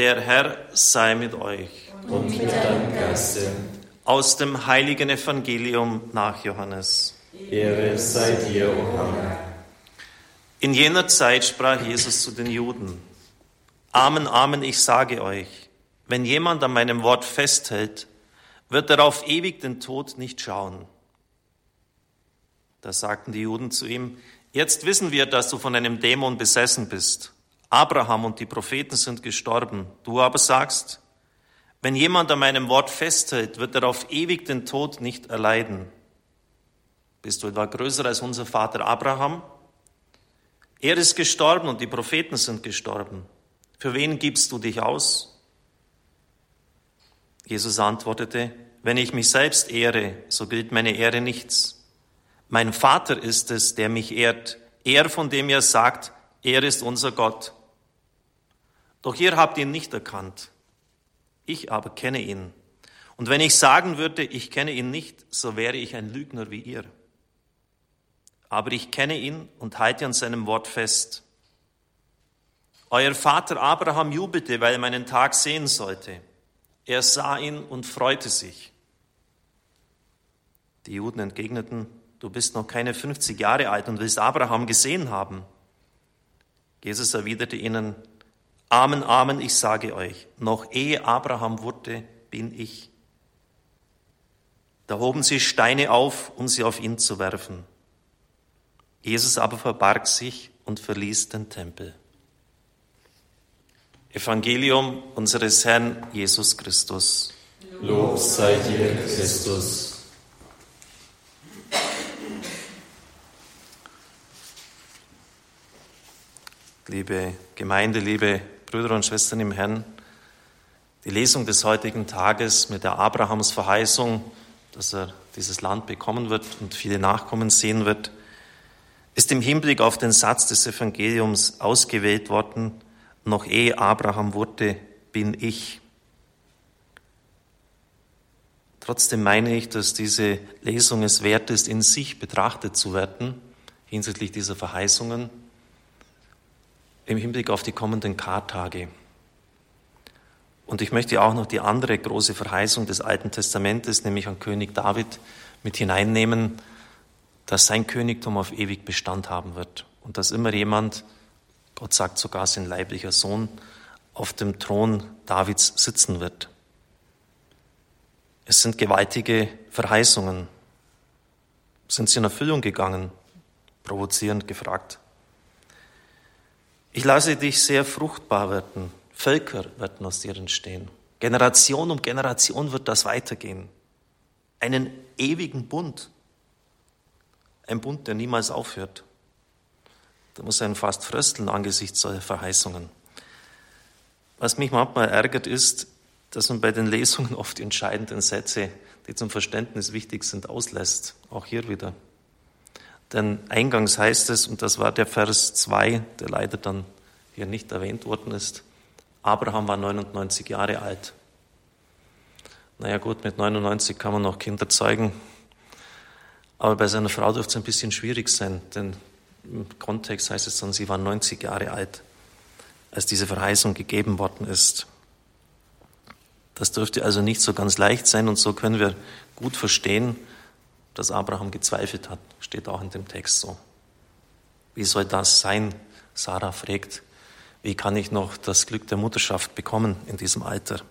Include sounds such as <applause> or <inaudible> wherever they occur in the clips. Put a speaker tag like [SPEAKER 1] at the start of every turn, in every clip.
[SPEAKER 1] Der Herr sei mit euch.
[SPEAKER 2] Und mit deinem Geiste.
[SPEAKER 1] Aus dem heiligen Evangelium nach Johannes.
[SPEAKER 2] Ehre sei dir, o Herr.
[SPEAKER 1] In jener Zeit sprach Jesus zu den Juden. Amen, Amen, ich sage euch, wenn jemand an meinem Wort festhält, wird er auf ewig den Tod nicht schauen. Da sagten die Juden zu ihm, jetzt wissen wir, dass du von einem Dämon besessen bist. Abraham und die Propheten sind gestorben. Du aber sagst, wenn jemand an meinem Wort festhält, wird er auf ewig den Tod nicht erleiden. Bist du etwa größer als unser Vater Abraham? Er ist gestorben und die Propheten sind gestorben. Für wen gibst du dich aus? Jesus antwortete, wenn ich mich selbst ehre, so gilt meine Ehre nichts. Mein Vater ist es, der mich ehrt, er, von dem ihr sagt, er ist unser Gott. Doch ihr habt ihn nicht erkannt. Ich aber kenne ihn. Und wenn ich sagen würde, ich kenne ihn nicht, so wäre ich ein Lügner wie ihr. Aber ich kenne ihn und halte an seinem Wort fest. Euer Vater Abraham jubelte, weil er meinen Tag sehen sollte. Er sah ihn und freute sich. Die Juden entgegneten, du bist noch keine 50 Jahre alt und willst Abraham gesehen haben. Jesus erwiderte ihnen, Amen, Amen, ich sage euch, noch ehe Abraham wurde, bin ich. Da hoben sie Steine auf, um sie auf ihn zu werfen. Jesus aber verbarg sich und verließ den Tempel. Evangelium unseres Herrn Jesus Christus.
[SPEAKER 2] Lob sei dir, Christus.
[SPEAKER 1] liebe Gemeinde, liebe Brüder und Schwestern im Herrn, die Lesung des heutigen Tages mit der Abrahams Verheißung, dass er dieses Land bekommen wird und viele Nachkommen sehen wird, ist im Hinblick auf den Satz des Evangeliums ausgewählt worden, noch ehe Abraham wurde, bin ich. Trotzdem meine ich, dass diese Lesung es wert ist, in sich betrachtet zu werden, hinsichtlich dieser Verheißungen im Hinblick auf die kommenden Kartage. Und ich möchte auch noch die andere große Verheißung des Alten Testamentes, nämlich an König David, mit hineinnehmen, dass sein Königtum auf ewig Bestand haben wird und dass immer jemand, Gott sagt sogar sein leiblicher Sohn, auf dem Thron Davids sitzen wird. Es sind gewaltige Verheißungen. Sind sie in Erfüllung gegangen? Provozierend gefragt. Ich lasse dich sehr fruchtbar werden. Völker werden aus dir entstehen. Generation um Generation wird das weitergehen. Einen ewigen Bund. Ein Bund, der niemals aufhört. Da muss ein fast frösteln angesichts solcher Verheißungen. Was mich manchmal ärgert, ist, dass man bei den Lesungen oft die entscheidenden Sätze, die zum Verständnis wichtig sind, auslässt. Auch hier wieder. Denn eingangs heißt es, und das war der Vers 2, der leider dann hier nicht erwähnt worden ist, Abraham war 99 Jahre alt. Naja gut, mit 99 kann man noch Kinder zeugen, aber bei seiner Frau dürfte es ein bisschen schwierig sein, denn im Kontext heißt es dann, sie war 90 Jahre alt, als diese Verheißung gegeben worden ist. Das dürfte also nicht so ganz leicht sein und so können wir gut verstehen, dass Abraham gezweifelt hat, steht auch in dem Text so. Wie soll das sein? Sarah fragt, wie kann ich noch das Glück der Mutterschaft bekommen in diesem Alter?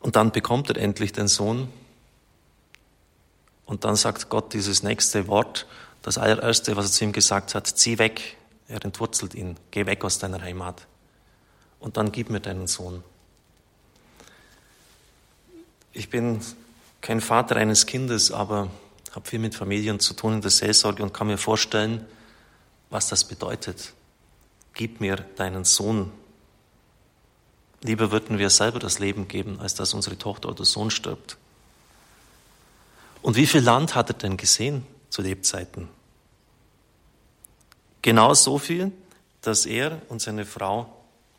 [SPEAKER 1] Und dann bekommt er endlich den Sohn. Und dann sagt Gott dieses nächste Wort, das allererste, was er zu ihm gesagt hat, zieh weg. Er entwurzelt ihn, geh weg aus deiner Heimat. Und dann gib mir deinen Sohn. Ich bin kein Vater eines Kindes, aber habe viel mit Familien zu tun in der Seelsorge und kann mir vorstellen, was das bedeutet. Gib mir deinen Sohn. Lieber würden wir selber das Leben geben, als dass unsere Tochter oder Sohn stirbt. Und wie viel Land hat er denn gesehen zu Lebzeiten? Genau so viel, dass er und seine Frau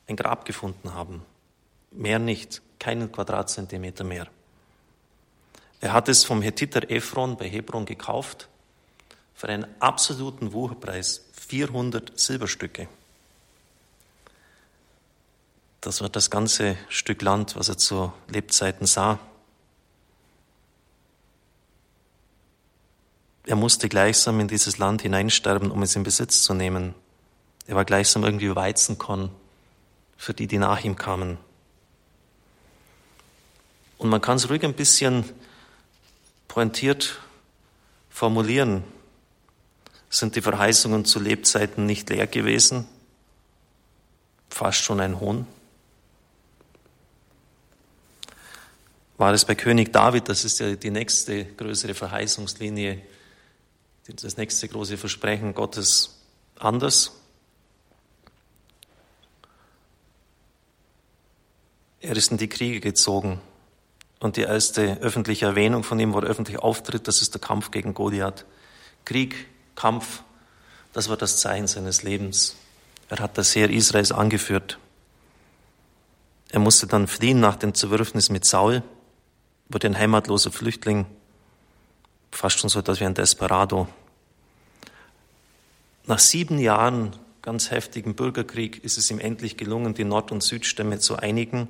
[SPEAKER 1] ein Grab gefunden haben. Mehr nicht, keinen Quadratzentimeter mehr. Er hat es vom Hethiter Ephron bei Hebron gekauft für einen absoluten Wucherpreis 400 Silberstücke. Das war das ganze Stück Land, was er zu Lebzeiten sah. Er musste gleichsam in dieses Land hineinsterben, um es in Besitz zu nehmen. Er war gleichsam irgendwie Weizenkorn für die, die nach ihm kamen. Und man kann es ruhig ein bisschen pointiert formulieren. Sind die Verheißungen zu Lebzeiten nicht leer gewesen? Fast schon ein Hohn. War es bei König David, das ist ja die nächste größere Verheißungslinie, das nächste große Versprechen Gottes anders? Er ist in die Kriege gezogen. Und die erste öffentliche Erwähnung von ihm, wo er öffentlich auftritt, das ist der Kampf gegen Goliath. Krieg, Kampf, das war das Zeichen seines Lebens. Er hat das Heer Israels angeführt. Er musste dann fliehen nach dem Zerwürfnis mit Saul, wurde ein heimatloser Flüchtling, fast schon so etwas wie ein Desperado. Nach sieben Jahren ganz heftigen Bürgerkrieg ist es ihm endlich gelungen, die Nord- und Südstämme zu einigen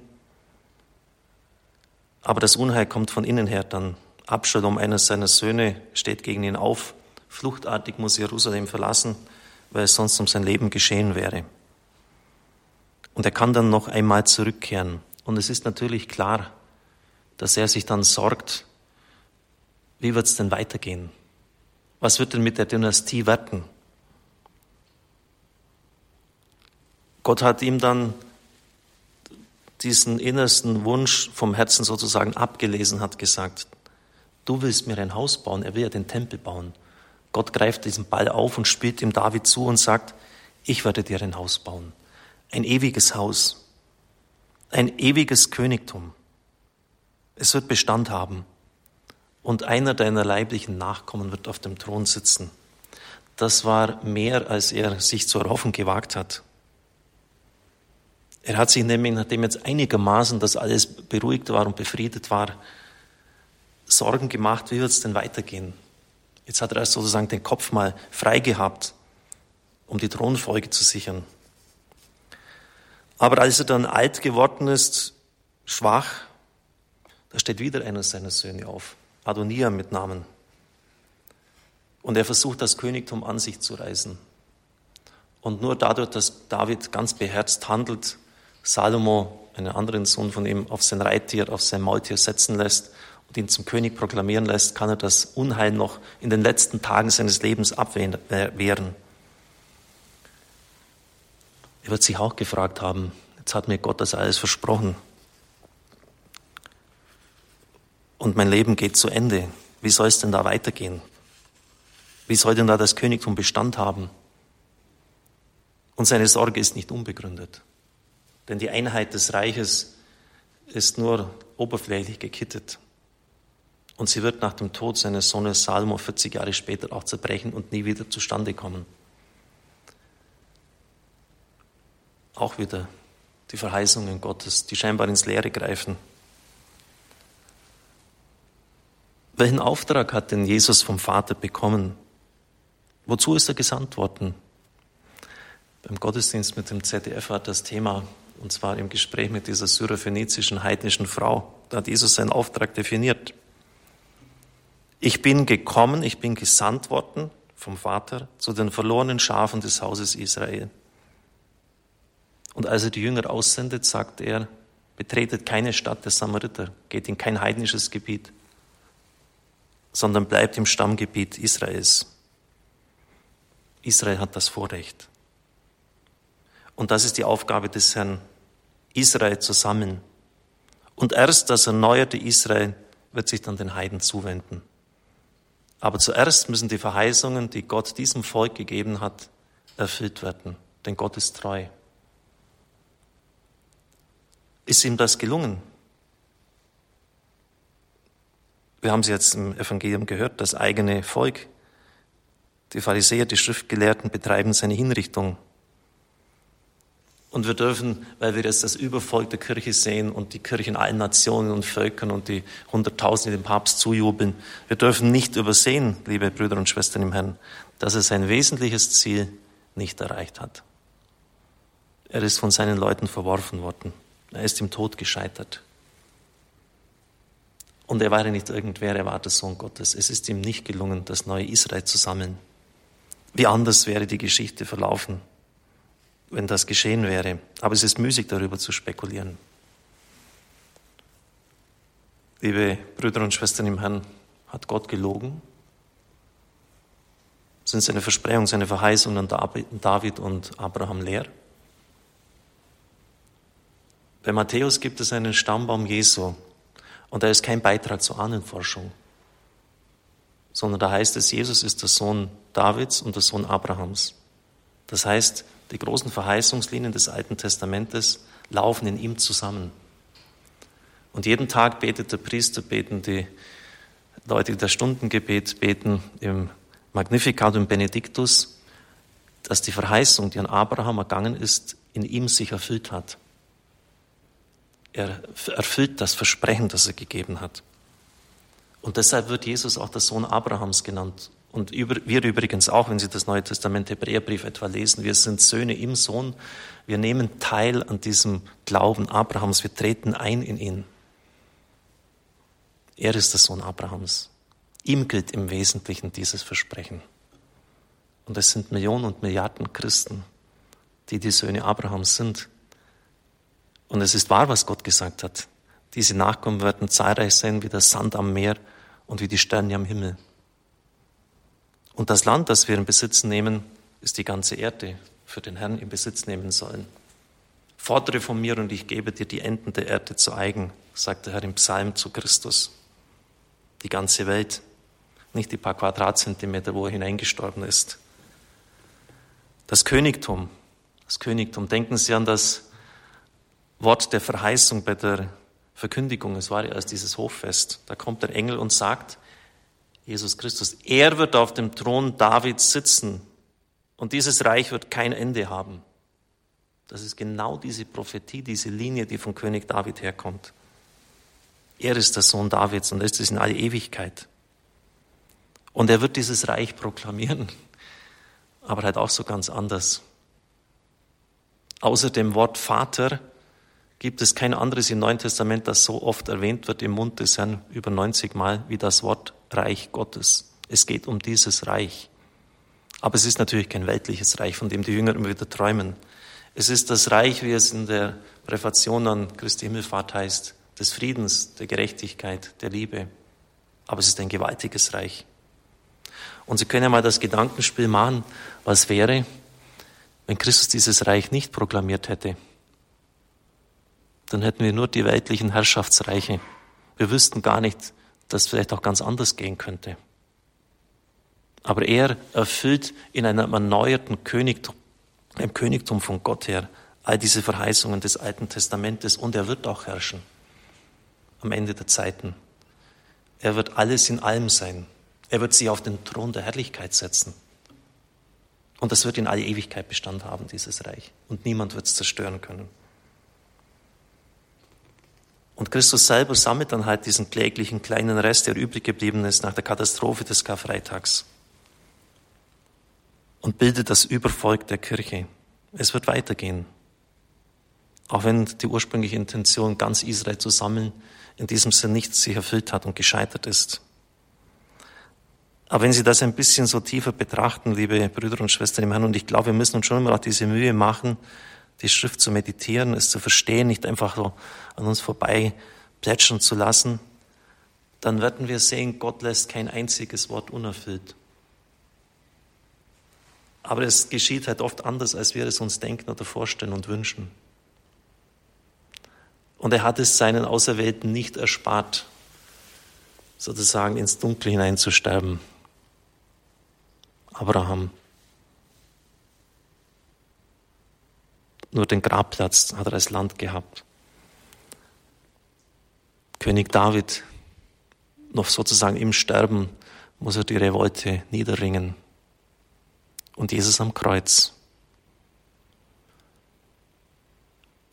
[SPEAKER 1] aber das Unheil kommt von innen her dann. Abschalom, einer seiner Söhne, steht gegen ihn auf. Fluchtartig muss Jerusalem verlassen, weil es sonst um sein Leben geschehen wäre. Und er kann dann noch einmal zurückkehren. Und es ist natürlich klar, dass er sich dann sorgt, wie wird es denn weitergehen? Was wird denn mit der Dynastie werden? Gott hat ihm dann diesen innersten Wunsch vom Herzen sozusagen abgelesen hat, gesagt, du willst mir ein Haus bauen, er will ja den Tempel bauen. Gott greift diesen Ball auf und spielt ihm David zu und sagt, ich werde dir ein Haus bauen. Ein ewiges Haus. Ein ewiges Königtum. Es wird Bestand haben. Und einer deiner leiblichen Nachkommen wird auf dem Thron sitzen. Das war mehr, als er sich zu erhoffen gewagt hat. Er hat sich nämlich, nachdem jetzt einigermaßen das alles beruhigt war und befriedet war, Sorgen gemacht, wie wird es denn weitergehen? Jetzt hat er sozusagen den Kopf mal frei gehabt, um die Thronfolge zu sichern. Aber als er dann alt geworden ist, schwach, da steht wieder einer seiner Söhne auf, Adonia mit Namen. Und er versucht, das Königtum an sich zu reißen. Und nur dadurch, dass David ganz beherzt handelt, Salomo, einen anderen Sohn von ihm, auf sein Reittier, auf sein Maultier setzen lässt und ihn zum König proklamieren lässt, kann er das Unheil noch in den letzten Tagen seines Lebens abwehren. Er wird sich auch gefragt haben, jetzt hat mir Gott das alles versprochen. Und mein Leben geht zu Ende. Wie soll es denn da weitergehen? Wie soll denn da das Königtum Bestand haben? Und seine Sorge ist nicht unbegründet. Denn die Einheit des Reiches ist nur oberflächlich gekittet. Und sie wird nach dem Tod seines Sohnes Salomo 40 Jahre später auch zerbrechen und nie wieder zustande kommen. Auch wieder die Verheißungen Gottes, die scheinbar ins Leere greifen. Welchen Auftrag hat denn Jesus vom Vater bekommen? Wozu ist er gesandt worden? Beim Gottesdienst mit dem ZDF war das Thema und zwar im Gespräch mit dieser syrophönizischen heidnischen Frau. Da hat Jesus seinen Auftrag definiert. Ich bin gekommen, ich bin gesandt worden vom Vater zu den verlorenen Schafen des Hauses Israel. Und als er die Jünger aussendet, sagt er, betretet keine Stadt der Samariter, geht in kein heidnisches Gebiet, sondern bleibt im Stammgebiet Israels. Israel hat das Vorrecht. Und das ist die Aufgabe des Herrn, Israel zusammen. Und erst das erneuerte Israel wird sich dann den Heiden zuwenden. Aber zuerst müssen die Verheißungen, die Gott diesem Volk gegeben hat, erfüllt werden. Denn Gott ist treu. Ist ihm das gelungen? Wir haben es jetzt im Evangelium gehört, das eigene Volk, die Pharisäer, die Schriftgelehrten betreiben seine Hinrichtung. Und wir dürfen, weil wir jetzt das Übervolk der Kirche sehen und die Kirche in allen Nationen und Völkern und die Hunderttausende dem Papst zujubeln, wir dürfen nicht übersehen, liebe Brüder und Schwestern im Herrn, dass er sein wesentliches Ziel nicht erreicht hat. Er ist von seinen Leuten verworfen worden. Er ist im Tod gescheitert. Und er war ja nicht irgendwer, er war der Sohn Gottes. Es ist ihm nicht gelungen, das neue Israel zu sammeln. Wie anders wäre die Geschichte verlaufen, wenn das geschehen wäre. Aber es ist müßig, darüber zu spekulieren. Liebe Brüder und Schwestern im Herrn, hat Gott gelogen? Sind seine Versprechungen, seine Verheißungen an David und Abraham leer? Bei Matthäus gibt es einen Stammbaum Jesu und da ist kein Beitrag zur Ahnenforschung, sondern da heißt es, Jesus ist der Sohn Davids und der Sohn Abrahams. Das heißt, die großen Verheißungslinien des Alten Testamentes laufen in ihm zusammen. Und jeden Tag betet der Priester, beten die Leute, die das Stundengebet beten im Magnificat und Benediktus, dass die Verheißung, die an Abraham ergangen ist, in ihm sich erfüllt hat. Er erfüllt das Versprechen, das er gegeben hat. Und deshalb wird Jesus auch der Sohn Abrahams genannt. Und wir übrigens auch, wenn Sie das Neue Testament Hebräerbrief etwa lesen, wir sind Söhne im Sohn. Wir nehmen teil an diesem Glauben Abrahams. Wir treten ein in ihn. Er ist der Sohn Abrahams. Ihm gilt im Wesentlichen dieses Versprechen. Und es sind Millionen und Milliarden Christen, die die Söhne Abrahams sind. Und es ist wahr, was Gott gesagt hat. Diese Nachkommen werden zahlreich sein wie der Sand am Meer und wie die Sterne am Himmel. Und das Land, das wir in Besitz nehmen, ist die ganze Erde für den Herrn in Besitz nehmen sollen. Fordere von mir und ich gebe dir die Enden der Erde zu eigen, sagt der Herr im Psalm zu Christus. Die ganze Welt, nicht die paar Quadratzentimeter, wo er hineingestorben ist. Das Königtum, das Königtum, denken Sie an das Wort der Verheißung bei der Verkündigung. Es war ja erst dieses Hoffest. Da kommt der Engel und sagt, Jesus Christus, er wird auf dem Thron Davids sitzen und dieses Reich wird kein Ende haben. Das ist genau diese Prophetie, diese Linie, die von König David herkommt. Er ist der Sohn Davids und ist es in alle Ewigkeit. Und er wird dieses Reich proklamieren, <laughs> aber halt auch so ganz anders. Außer dem Wort Vater gibt es kein anderes im Neuen Testament, das so oft erwähnt wird im Mund des Herrn, über 90 Mal, wie das Wort Reich Gottes. Es geht um dieses Reich. Aber es ist natürlich kein weltliches Reich, von dem die Jünger immer wieder träumen. Es ist das Reich, wie es in der Präfation an Christi Himmelfahrt heißt, des Friedens, der Gerechtigkeit, der Liebe. Aber es ist ein gewaltiges Reich. Und Sie können ja mal das Gedankenspiel machen, was wäre, wenn Christus dieses Reich nicht proklamiert hätte dann hätten wir nur die weltlichen Herrschaftsreiche. Wir wüssten gar nicht, dass es vielleicht auch ganz anders gehen könnte. Aber er erfüllt in einem erneuerten Königtum, einem Königtum von Gott her, all diese Verheißungen des Alten Testamentes und er wird auch herrschen am Ende der Zeiten. Er wird alles in allem sein. Er wird sie auf den Thron der Herrlichkeit setzen. Und das wird in alle Ewigkeit Bestand haben, dieses Reich. Und niemand wird es zerstören können. Und Christus selber sammelt dann halt diesen kläglichen kleinen Rest, der übrig geblieben ist nach der Katastrophe des Karfreitags. Und bildet das Übervolk der Kirche. Es wird weitergehen. Auch wenn die ursprüngliche Intention, ganz Israel zu sammeln, in diesem Sinn nicht sich erfüllt hat und gescheitert ist. Aber wenn Sie das ein bisschen so tiefer betrachten, liebe Brüder und Schwestern im Herrn, und ich glaube, wir müssen uns schon immer auch diese Mühe machen, die Schrift zu meditieren, es zu verstehen, nicht einfach so an uns vorbei plätschern zu lassen, dann werden wir sehen, Gott lässt kein einziges Wort unerfüllt. Aber es geschieht halt oft anders, als wir es uns denken oder vorstellen und wünschen. Und er hat es seinen Auserwählten nicht erspart, sozusagen ins Dunkel hineinzusterben. Abraham, Nur den Grabplatz hat er als Land gehabt. König David, noch sozusagen im Sterben, muss er die Revolte niederringen. Und Jesus am Kreuz.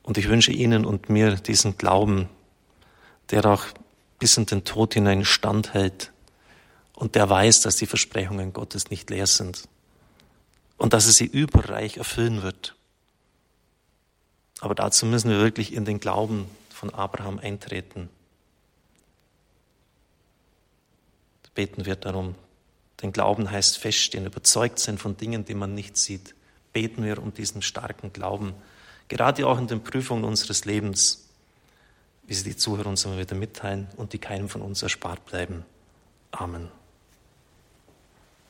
[SPEAKER 1] Und ich wünsche Ihnen und mir diesen Glauben, der auch bis in den Tod hinein standhält und der weiß, dass die Versprechungen Gottes nicht leer sind und dass er sie überreich erfüllen wird Aber dazu müssen wir wirklich in den Glauben von Abraham eintreten. Beten wir darum. Denn Glauben heißt feststehen, überzeugt sein von Dingen, die man nicht sieht. Beten wir um diesen starken Glauben, gerade auch in den Prüfungen unseres Lebens, wie sie die Zuhörer uns immer wieder mitteilen und die keinem von uns erspart bleiben. Amen.